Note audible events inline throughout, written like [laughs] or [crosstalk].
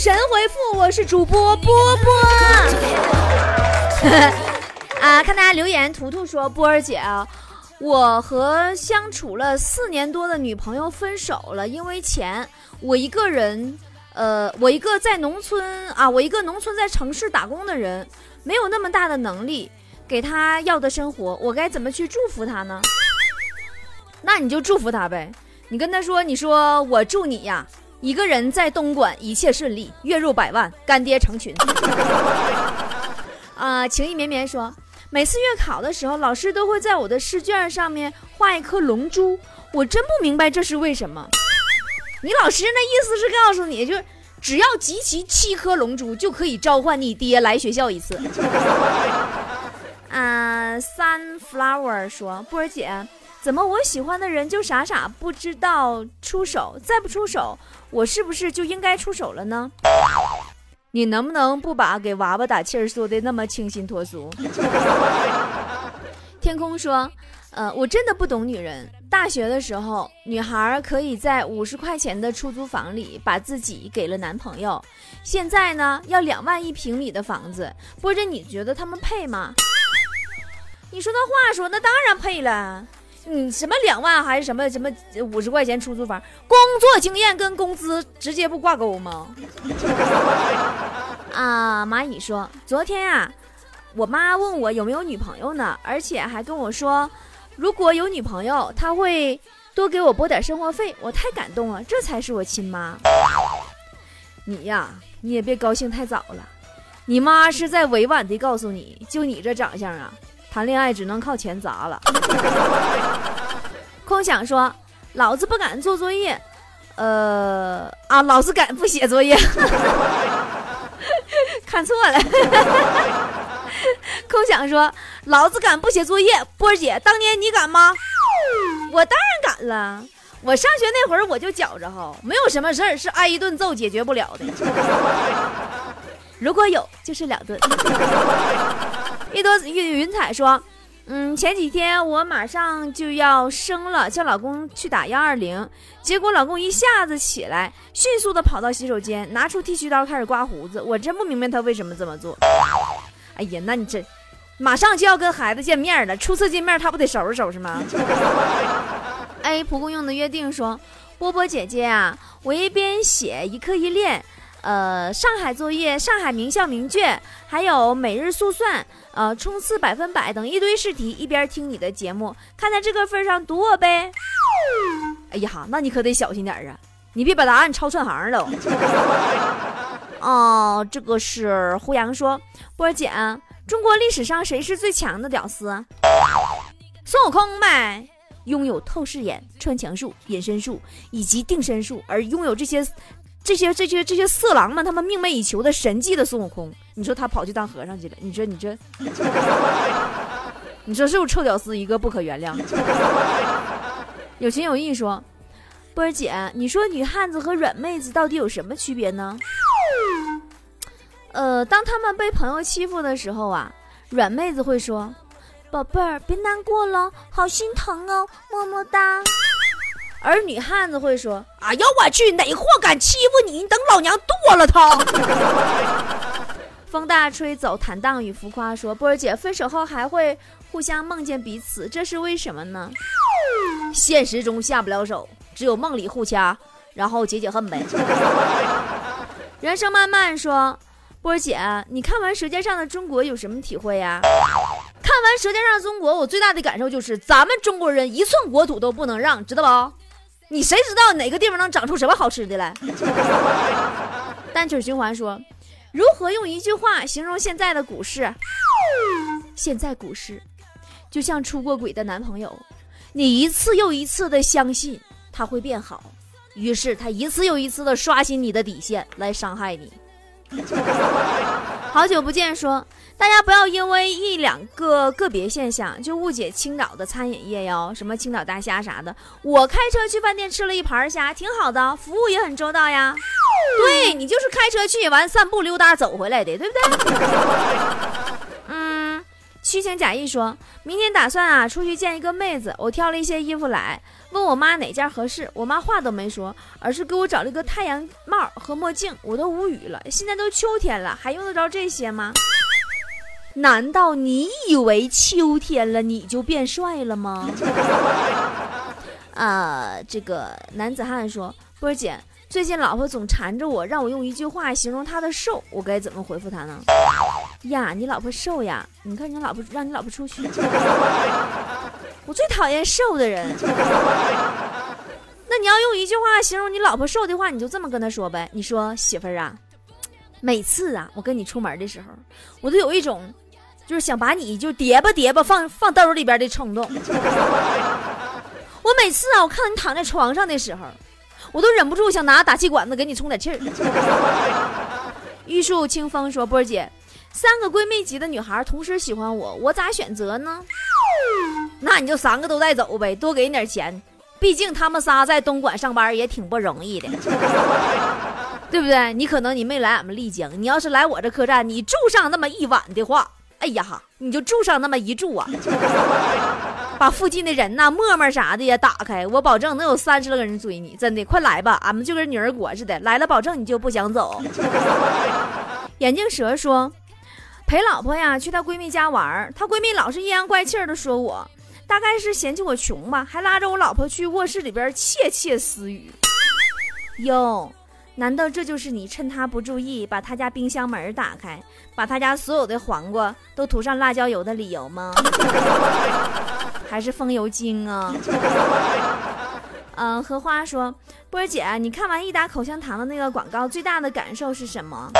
神回复，我是主播波波。[laughs] 啊，看大家留言，图图说波儿姐啊，我和相处了四年多的女朋友分手了，因为钱，我一个人，呃，我一个在农村啊，我一个农村在城市打工的人，没有那么大的能力给她要的生活，我该怎么去祝福她呢？那你就祝福她呗，你跟她说，你说我祝你呀。一个人在东莞，一切顺利，月入百万，干爹成群。啊，[laughs] 情意绵绵说，每次月考的时候，老师都会在我的试卷上面画一颗龙珠，我真不明白这是为什么。你老师那意思是告诉你，就是只要集齐七颗龙珠，就可以召唤你爹来学校一次。啊，[laughs] Sunflower 说，波儿姐。怎么我喜欢的人就傻傻不知道出手？再不出手，我是不是就应该出手了呢？你能不能不把给娃娃打气儿说的那么清新脱俗？[laughs] 天空说：“呃，我真的不懂女人。大学的时候，女孩可以在五十块钱的出租房里把自己给了男朋友，现在呢，要两万一平米的房子。波姐，你觉得他们配吗？你说那话说，那当然配了。”你什么两万还是什么什么五十块钱出租房？工作经验跟工资直接不挂钩吗？[laughs] 啊！蚂蚁说，昨天呀，我妈问我有没有女朋友呢，而且还跟我说，如果有女朋友，她会多给我拨点生活费。我太感动了，这才是我亲妈。你呀，你也别高兴太早了，你妈是在委婉地告诉你，就你这长相啊。谈恋爱只能靠钱砸了。[laughs] 空想说：“老子不敢做作业，呃啊，老子敢不写作业。[laughs] ”看错了。[laughs] 空想说：“老子敢不写作业。”波儿姐，当年你敢吗？我当然敢了。我上学那会儿我就觉着哈，没有什么事儿是挨一顿揍解决不了的。如果有，就是两顿。一朵云云彩说：“嗯，前几天我马上就要生了，叫老公去打幺二零，结果老公一下子起来，迅速的跑到洗手间，拿出剃须刀开始刮胡子。我真不明白他为什么这么做。哎呀，那你这马上就要跟孩子见面了，初次见面他不得收拾收拾吗？” [laughs] 哎，蒲公英的约定说：“波波姐姐啊，我一边写一刻一练。”呃，上海作业、上海名校名卷，还有每日速算，呃，冲刺百分百等一堆试题，一边听你的节目，看在这个份上，读我呗。哎呀，那你可得小心点啊，你别把答案抄串行了。[laughs] 哦，这个是胡杨说，波儿姐，中国历史上谁是最强的屌丝？孙悟空呗，拥有透视眼、穿墙术、隐身术以及定身术，而拥有这些。这些这些这些色狼们，他们梦寐以求的神迹的孙悟空，你说他跑去当和尚去了？你说你这，[laughs] 你说是不是臭屌丝一个不可原谅？[laughs] 有情有义说，波儿姐，你说女汉子和软妹子到底有什么区别呢？呃，当他们被朋友欺负的时候啊，软妹子会说：“宝贝儿，别难过了，好心疼哦，么么哒。”而女汉子会说：“哎呀，我去，哪货敢欺负你？你等老娘剁了他！” [laughs] 风大吹走，坦荡与浮夸说：“波儿姐，分手后还会互相梦见彼此，这是为什么呢？现实中下不了手，只有梦里互掐，然后解解恨呗。[laughs] ”人生漫漫说：“波儿姐，你看完《舌尖上的中国》有什么体会呀？”看完《舌尖上的中国》，我最大的感受就是，咱们中国人一寸国土都不能让，知道不？你谁知道哪个地方能长出什么好吃的来？[laughs] 单曲循环说，如何用一句话形容现在的股市？现在股市就像出过轨的男朋友，你一次又一次的相信他会变好，于是他一次又一次的刷新你的底线来伤害你。[laughs] 好久不见，说大家不要因为一两个个别现象就误解青岛的餐饮业哟，什么青岛大虾啥的。我开车去饭店吃了一盘虾，挺好的，服务也很周到呀。对你就是开车去完散步溜达走回来的，对不对？[laughs] 嗯，虚情假意说：“明天打算啊出去见一个妹子，我挑了一些衣服来，问我妈哪件合适。我妈话都没说，而是给我找了一个太阳帽和墨镜，我都无语了。现在都秋天了，还用得着这些吗？难道你以为秋天了你就变帅了吗？”啊，[laughs] 这个男子汉说：“波儿姐。”最近老婆总缠着我，让我用一句话形容她的瘦，我该怎么回复她呢？呀，你老婆瘦呀？你看你老婆，让你老婆出去。[laughs] 我最讨厌瘦的人。那你要用一句话形容你老婆瘦的话，你就这么跟她说呗。你说媳妇儿啊，每次啊，我跟你出门的时候，我都有一种就是想把你就叠吧叠吧放放兜里边的冲动。[laughs] 我每次啊，我看到你躺在床上的时候。我都忍不住想拿打气管子给你充点气儿。玉树清风说：“波儿姐，三个闺蜜级的女孩同时喜欢我，我咋选择呢？那你就三个都带走呗，多给你点钱。毕竟他们仨在东莞上班也挺不容易的，对不对？你可能你没来俺们丽江，你要是来我这客栈，你住上那么一晚的话，哎呀哈，你就住上那么一住啊。[laughs] ”把附近的人呐、陌陌啥的也打开，我保证能有三十来个人追你，真的，快来吧，俺们就跟女儿国似的，来了保证你就不想走。[laughs] 眼镜蛇说，陪老婆呀去她闺蜜家玩，她闺蜜老是阴阳怪气的说我，大概是嫌弃我穷吧，还拉着我老婆去卧室里边窃窃私语。哟，难道这就是你趁他不注意把他家冰箱门打开，把他家所有的黄瓜都涂上辣椒油的理由吗？[laughs] 还是风油精啊？嗯，荷花说：“波儿姐，你看完益达口香糖的那个广告，最大的感受是什么？”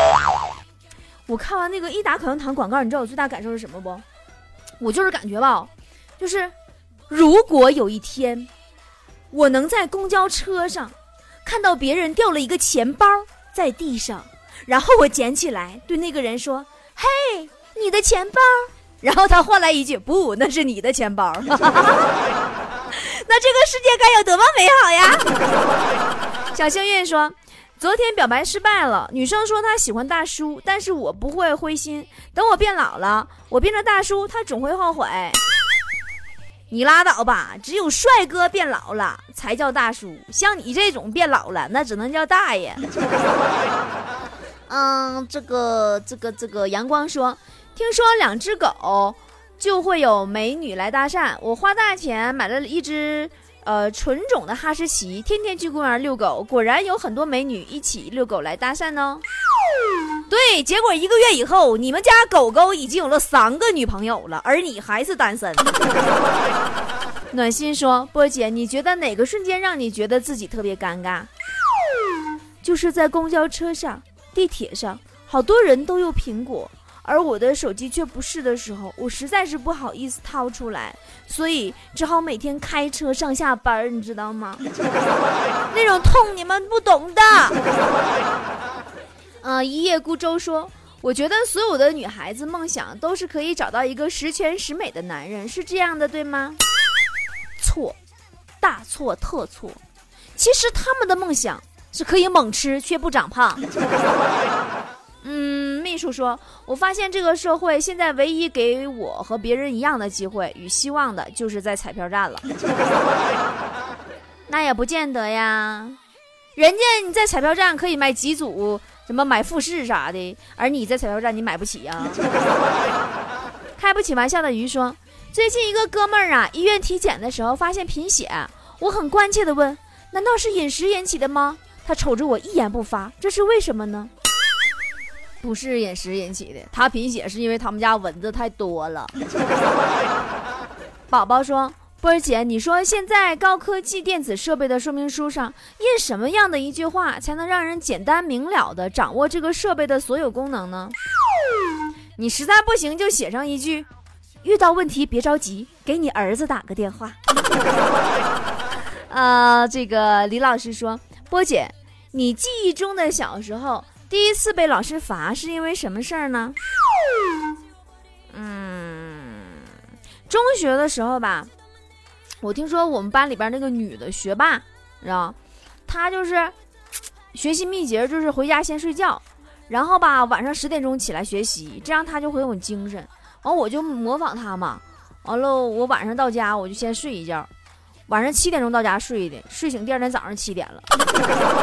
我看完那个益达口香糖广告，你知道我最大感受是什么不？我就是感觉吧，就是如果有一天我能在公交车上看到别人掉了一个钱包在地上，然后我捡起来对那个人说：“嘿，你的钱包。”然后他换来一句：“不，那是你的钱包。[laughs] ”那这个世界该有多么美好呀！小幸运说：“昨天表白失败了，女生说她喜欢大叔，但是我不会灰心。等我变老了，我变成大叔，她总会后悔。你拉倒吧，只有帅哥变老了才叫大叔，像你这种变老了，那只能叫大爷。[laughs] ”嗯，这个，这个，这个，阳光说。听说两只狗就会有美女来搭讪，我花大钱买了一只呃纯种的哈士奇，天天去公园遛狗，果然有很多美女一起遛狗来搭讪呢。对，结果一个月以后，你们家狗狗已经有了三个女朋友了，而你还是单身。[laughs] 暖心说：“波姐，你觉得哪个瞬间让你觉得自己特别尴尬？就是在公交车上、地铁上，好多人都用苹果。”而我的手机却不是的时候，我实在是不好意思掏出来，所以只好每天开车上下班你知道吗？那种痛你们不懂的。嗯，一叶孤舟说：“我觉得所有的女孩子梦想都是可以找到一个十全十美的男人，是这样的，对吗？”错，大错特错。其实他们的梦想是可以猛吃却不长胖。[laughs] 嗯，秘书说：“我发现这个社会现在唯一给我和别人一样的机会与希望的，就是在彩票站了。[laughs] 那也不见得呀，人家你在彩票站可以买几组，什么买复式啥的，而你在彩票站你买不起呀。[laughs] ”开不起玩笑的鱼说：“最近一个哥们儿啊，医院体检的时候发现贫血，我很关切的问：难道是饮食引起的吗？他瞅着我一言不发，这是为什么呢？”不是饮食引起的，他贫血是因为他们家蚊子太多了。[laughs] 宝宝说：“波姐，你说现在高科技电子设备的说明书上印什么样的一句话，才能让人简单明了的掌握这个设备的所有功能呢？你实在不行就写上一句：遇到问题别着急，给你儿子打个电话。[laughs] 呃，这个李老师说：波姐，你记忆中的小时候。第一次被老师罚是因为什么事儿呢？嗯，中学的时候吧，我听说我们班里边那个女的学霸，知道她就是学习秘诀就是回家先睡觉，然后吧晚上十点钟起来学习，这样她就会有精神。完我就模仿她嘛。完了，我晚上到家我就先睡一觉，晚上七点钟到家睡的，睡醒第二天早上七点了。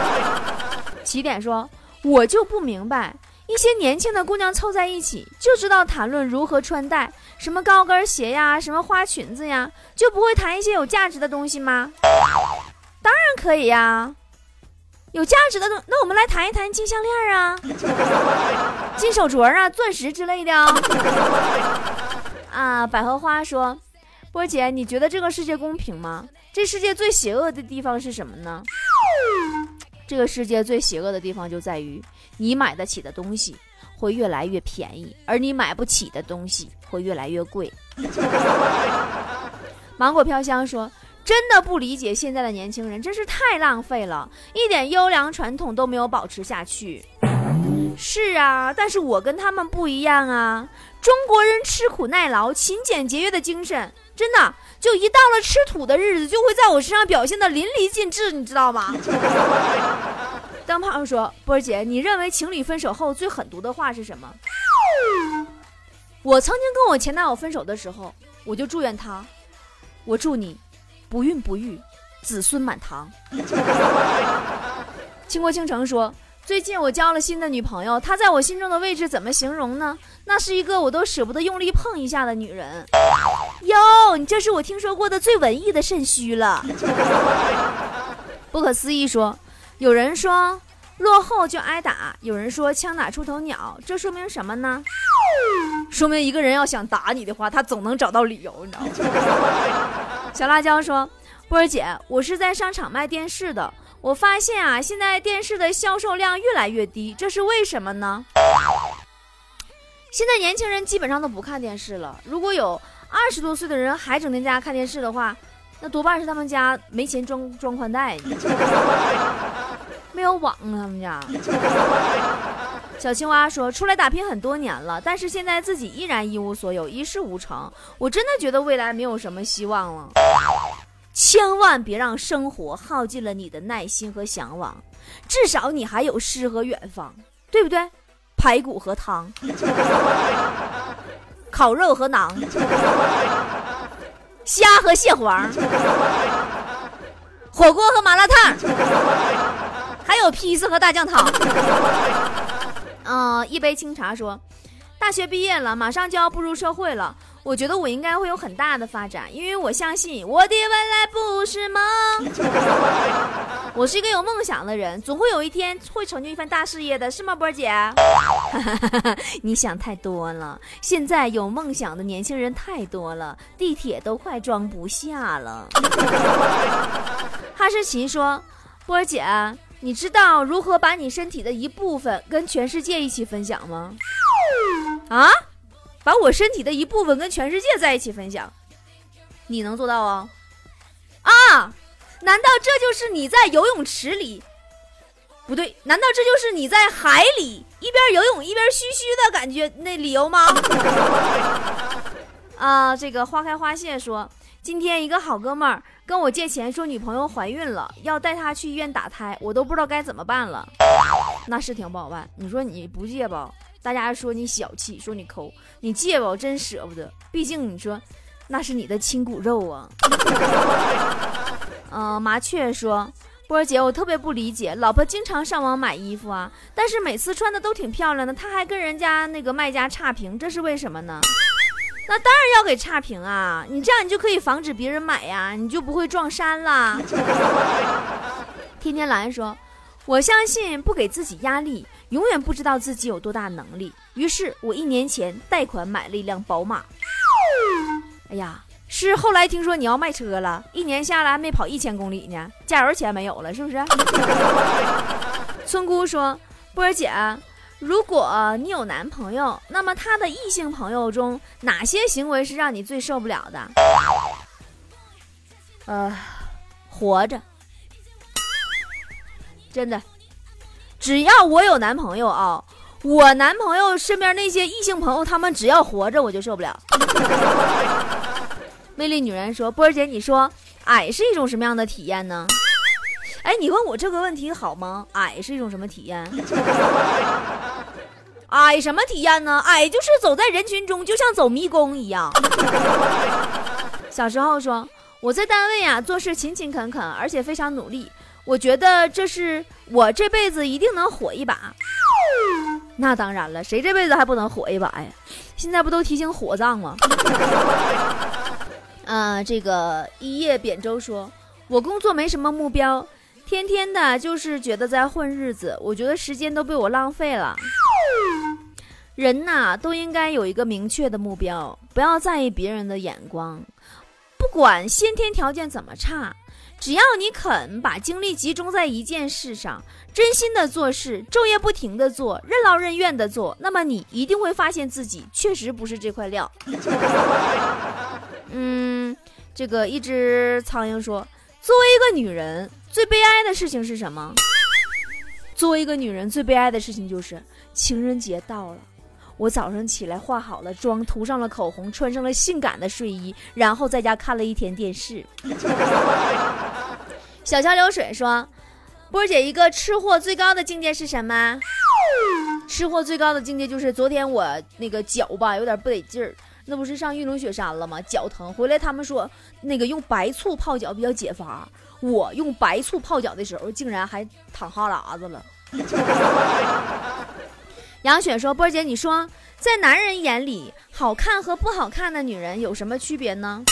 [laughs] 起点说：“我就不明白，一些年轻的姑娘凑在一起就知道谈论如何穿戴，什么高跟鞋呀，什么花裙子呀，就不会谈一些有价值的东西吗？当然可以呀，有价值的东，那我们来谈一谈金项链啊，[laughs] 金手镯啊，钻石之类的啊。”百合花说：“波姐，你觉得这个世界公平吗？这世界最邪恶的地方是什么呢？”这个世界最邪恶的地方就在于，你买得起的东西会越来越便宜，而你买不起的东西会越来越贵。芒果飘香说：“真的不理解现在的年轻人，真是太浪费了，一点优良传统都没有保持下去。”是啊，但是我跟他们不一样啊，中国人吃苦耐劳、勤俭节约的精神，真的。就一到了吃土的日子，就会在我身上表现的淋漓尽致，你知道吗？灯泡说：“波儿姐，你认为情侣分手后最狠毒的话是什么？”我曾经跟我前男友分手的时候，我就祝愿他，我祝你不孕不育，子孙满堂。倾国倾城说。最近我交了新的女朋友，她在我心中的位置怎么形容呢？那是一个我都舍不得用力碰一下的女人。哟，你这是我听说过的最文艺的肾虚了。不可思议说，有人说落后就挨打，有人说枪打出头鸟，这说明什么呢？说明一个人要想打你的话，他总能找到理由，你知道吗？[laughs] 小辣椒说，波儿姐，我是在商场卖电视的。我发现啊，现在电视的销售量越来越低，这是为什么呢？现在年轻人基本上都不看电视了。如果有二十多岁的人还整天在家看电视的话，那多半是他们家没钱装装宽带，没有网，他们家。[laughs] 小青蛙说出来打拼很多年了，但是现在自己依然一无所有，一事无成。我真的觉得未来没有什么希望了。千万别让生活耗尽了你的耐心和向往，至少你还有诗和远方，对不对？排骨和汤，[laughs] 烤肉和馕，虾和蟹黄，火锅和麻辣烫，还有披萨和大酱汤。[laughs] 嗯，一杯清茶说，大学毕业了，马上就要步入社会了。我觉得我应该会有很大的发展，因为我相信我的未来不是梦。[laughs] 我是一个有梦想的人，总会有一天会成就一番大事业的，是吗，波姐？[laughs] 你想太多了。现在有梦想的年轻人太多了，地铁都快装不下了。哈士奇说：“波姐，你知道如何把你身体的一部分跟全世界一起分享吗？”啊？把我身体的一部分跟全世界在一起分享，你能做到啊？啊？难道这就是你在游泳池里？不对，难道这就是你在海里一边游泳一边嘘嘘的感觉那理由吗？[laughs] 啊，这个花开花谢说，今天一个好哥们儿跟我借钱，说女朋友怀孕了，要带她去医院打胎，我都不知道该怎么办了。那是挺不好办，你说你不借吧？大家说你小气，说你抠，你借吧，我真舍不得。毕竟你说，那是你的亲骨肉啊。嗯，[laughs] 麻雀说，波儿姐，我特别不理解，老婆经常上网买衣服啊，但是每次穿的都挺漂亮的，她还跟人家那个卖家差评，这是为什么呢？那当然要给差评啊，你这样你就可以防止别人买呀，你就不会撞衫啦。[laughs] 天天蓝说，我相信不给自己压力。永远不知道自己有多大能力，于是我一年前贷款买了一辆宝马。哎呀，是后来听说你要卖车了，一年下来还没跑一千公里呢，加油钱没有了，是不是？[laughs] 村姑说：“波儿姐，如果你有男朋友，那么他的异性朋友中哪些行为是让你最受不了的？”呃，活着，真的。只要我有男朋友啊，我男朋友身边那些异性朋友，他们只要活着，我就受不了。[laughs] 魅力女人说：“波儿姐，你说矮是一种什么样的体验呢？”哎，你问我这个问题好吗？矮是一种什么体验？[laughs] 矮，什么体验呢？矮，就是走在人群中，就像走迷宫一样。[laughs] 小时候说我在单位啊做事勤勤恳恳，而且非常努力，我觉得这是我这辈子一定能火一把。那当然了，谁这辈子还不能火一把呀？现在不都提醒火葬吗？啊，[laughs] 这个一叶扁舟说，我工作没什么目标，天天的就是觉得在混日子，我觉得时间都被我浪费了。人呐，都应该有一个明确的目标，不要在意别人的眼光，不管先天条件怎么差。只要你肯把精力集中在一件事上，真心的做事，昼夜不停的做，任劳任怨的做，那么你一定会发现自己确实不是这块料。[laughs] 嗯，这个一只苍蝇说：“作为一个女人，最悲哀的事情是什么？作为一个女人，最悲哀的事情就是情人节到了。”我早上起来化好了妆，涂上了口红，穿上了性感的睡衣，然后在家看了一天电视。[laughs] 小桥流水说：“波姐，一个吃货最高的境界是什么？吃货最高的境界就是昨天我那个脚吧有点不得劲儿，那不是上玉龙雪山了吗？脚疼，回来他们说那个用白醋泡脚比较解乏。我用白醋泡脚的时候，竟然还淌哈喇子了。[laughs] ”杨雪说：“波姐，你说在男人眼里，好看和不好看的女人有什么区别呢？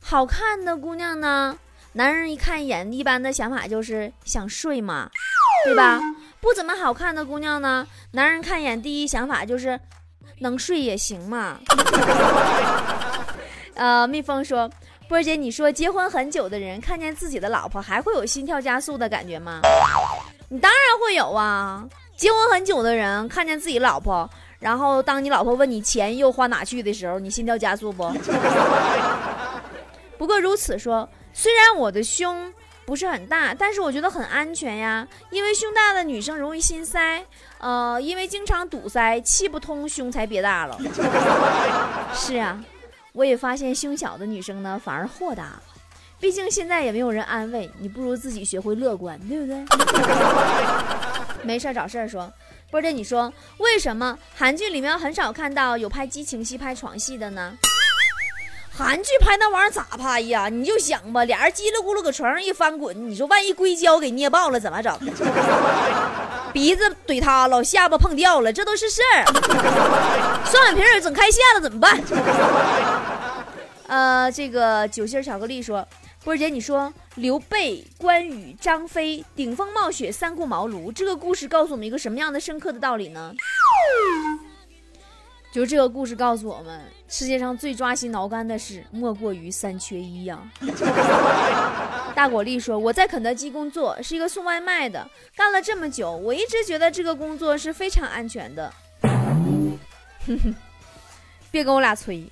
好看的姑娘呢，男人一看一眼，一般的想法就是想睡嘛，对吧？不怎么好看的姑娘呢，男人看一眼第一想法就是能睡也行嘛。[laughs] 呃，蜜蜂说，波姐，你说结婚很久的人看见自己的老婆还会有心跳加速的感觉吗？你当然会有啊。”结婚很久的人看见自己老婆，然后当你老婆问你钱又花哪去的时候，你心跳加速不？[laughs] 不过如此说，虽然我的胸不是很大，但是我觉得很安全呀。因为胸大的女生容易心塞，呃，因为经常堵塞，气不通，胸才憋大了。[laughs] 是啊，我也发现胸小的女生呢反而豁达，毕竟现在也没有人安慰你，不如自己学会乐观，对不对？[laughs] 没事找事儿说，波姐，你说为什么韩剧里面很少看到有拍激情戏、拍床戏的呢？韩剧拍那玩意儿咋拍呀？你就想吧，俩人叽里咕噜搁床上一翻滚，你说万一硅胶给捏爆了怎么整？[laughs] 鼻子怼塌了，下巴碰掉了，这都是事儿。双眼皮儿整开线了怎么办？[laughs] 呃，这个酒心巧克力说。波姐，你说刘备、关羽、张飞顶风冒雪，三顾茅庐，这个故事告诉我们一个什么样的深刻的道理呢？就这个故事告诉我们，世界上最抓心挠肝的事，莫过于三缺一呀。[laughs] 大果粒说：“我在肯德基工作，是一个送外卖的，干了这么久，我一直觉得这个工作是非常安全的。”哼哼，别跟我俩吹。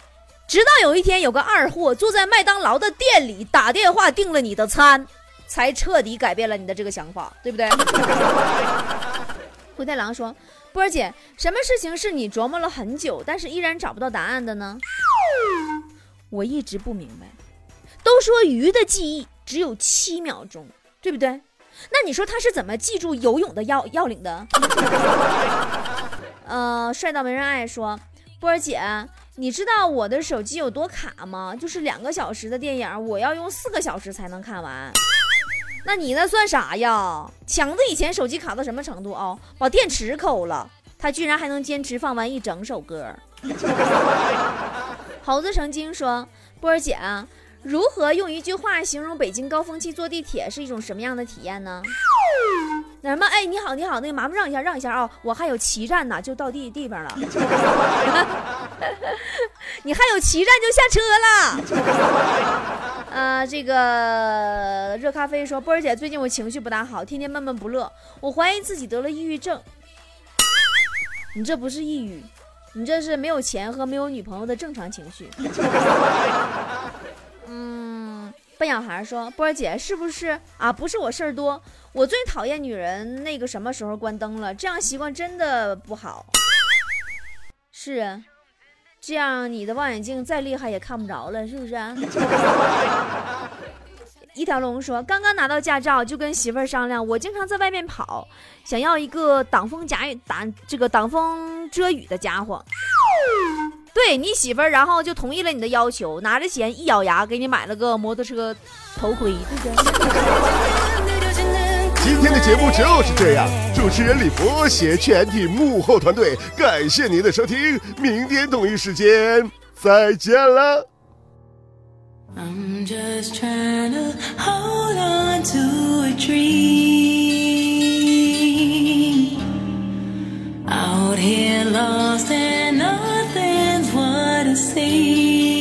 直到有一天，有个二货坐在麦当劳的店里打电话订了你的餐，才彻底改变了你的这个想法，对不对？[laughs] 灰太狼说：“波儿姐，什么事情是你琢磨了很久，但是依然找不到答案的呢？”我一直不明白。都说鱼的记忆只有七秒钟，对不对？那你说他是怎么记住游泳的要要领的？[laughs] 呃，帅到没人爱说，波儿姐。你知道我的手机有多卡吗？就是两个小时的电影，我要用四个小时才能看完。那你那算啥呀？强子以前手机卡到什么程度啊？把电池抠了，他居然还能坚持放完一整首歌。[laughs] 猴子成精说：“波儿姐啊，如何用一句话形容北京高峰期坐地铁是一种什么样的体验呢？”那什么？哎，你好，你好，那个麻烦让一下，让一下啊！我还有七站呢，就到地地方了。你还有七站就下车了。[laughs] 呃，这个热咖啡说，波儿姐最近我情绪不大好，天天闷闷不乐，我怀疑自己得了抑郁症。你这不是抑郁，你这是没有钱和没有女朋友的正常情绪。[laughs] 嗯，笨小孩说，波儿姐是不是啊？不是我事儿多。我最讨厌女人那个什么时候关灯了，这样习惯真的不好。是啊，这样你的望远镜再厉害也看不着了，是不是？[laughs] 一条龙说，刚刚拿到驾照，就跟媳妇儿商量，我经常在外面跑，想要一个挡风夹雨挡这个挡风遮雨的家伙。对你媳妇儿，然后就同意了你的要求，拿着钱一咬牙给你买了个摩托车头盔，对不对？今天的节目就是这样，主持人李博携全体幕后团队，感谢您的收听，明天同一时间再见了。I'm just trying to hold on to a dream out here lost and nothing's what it seems.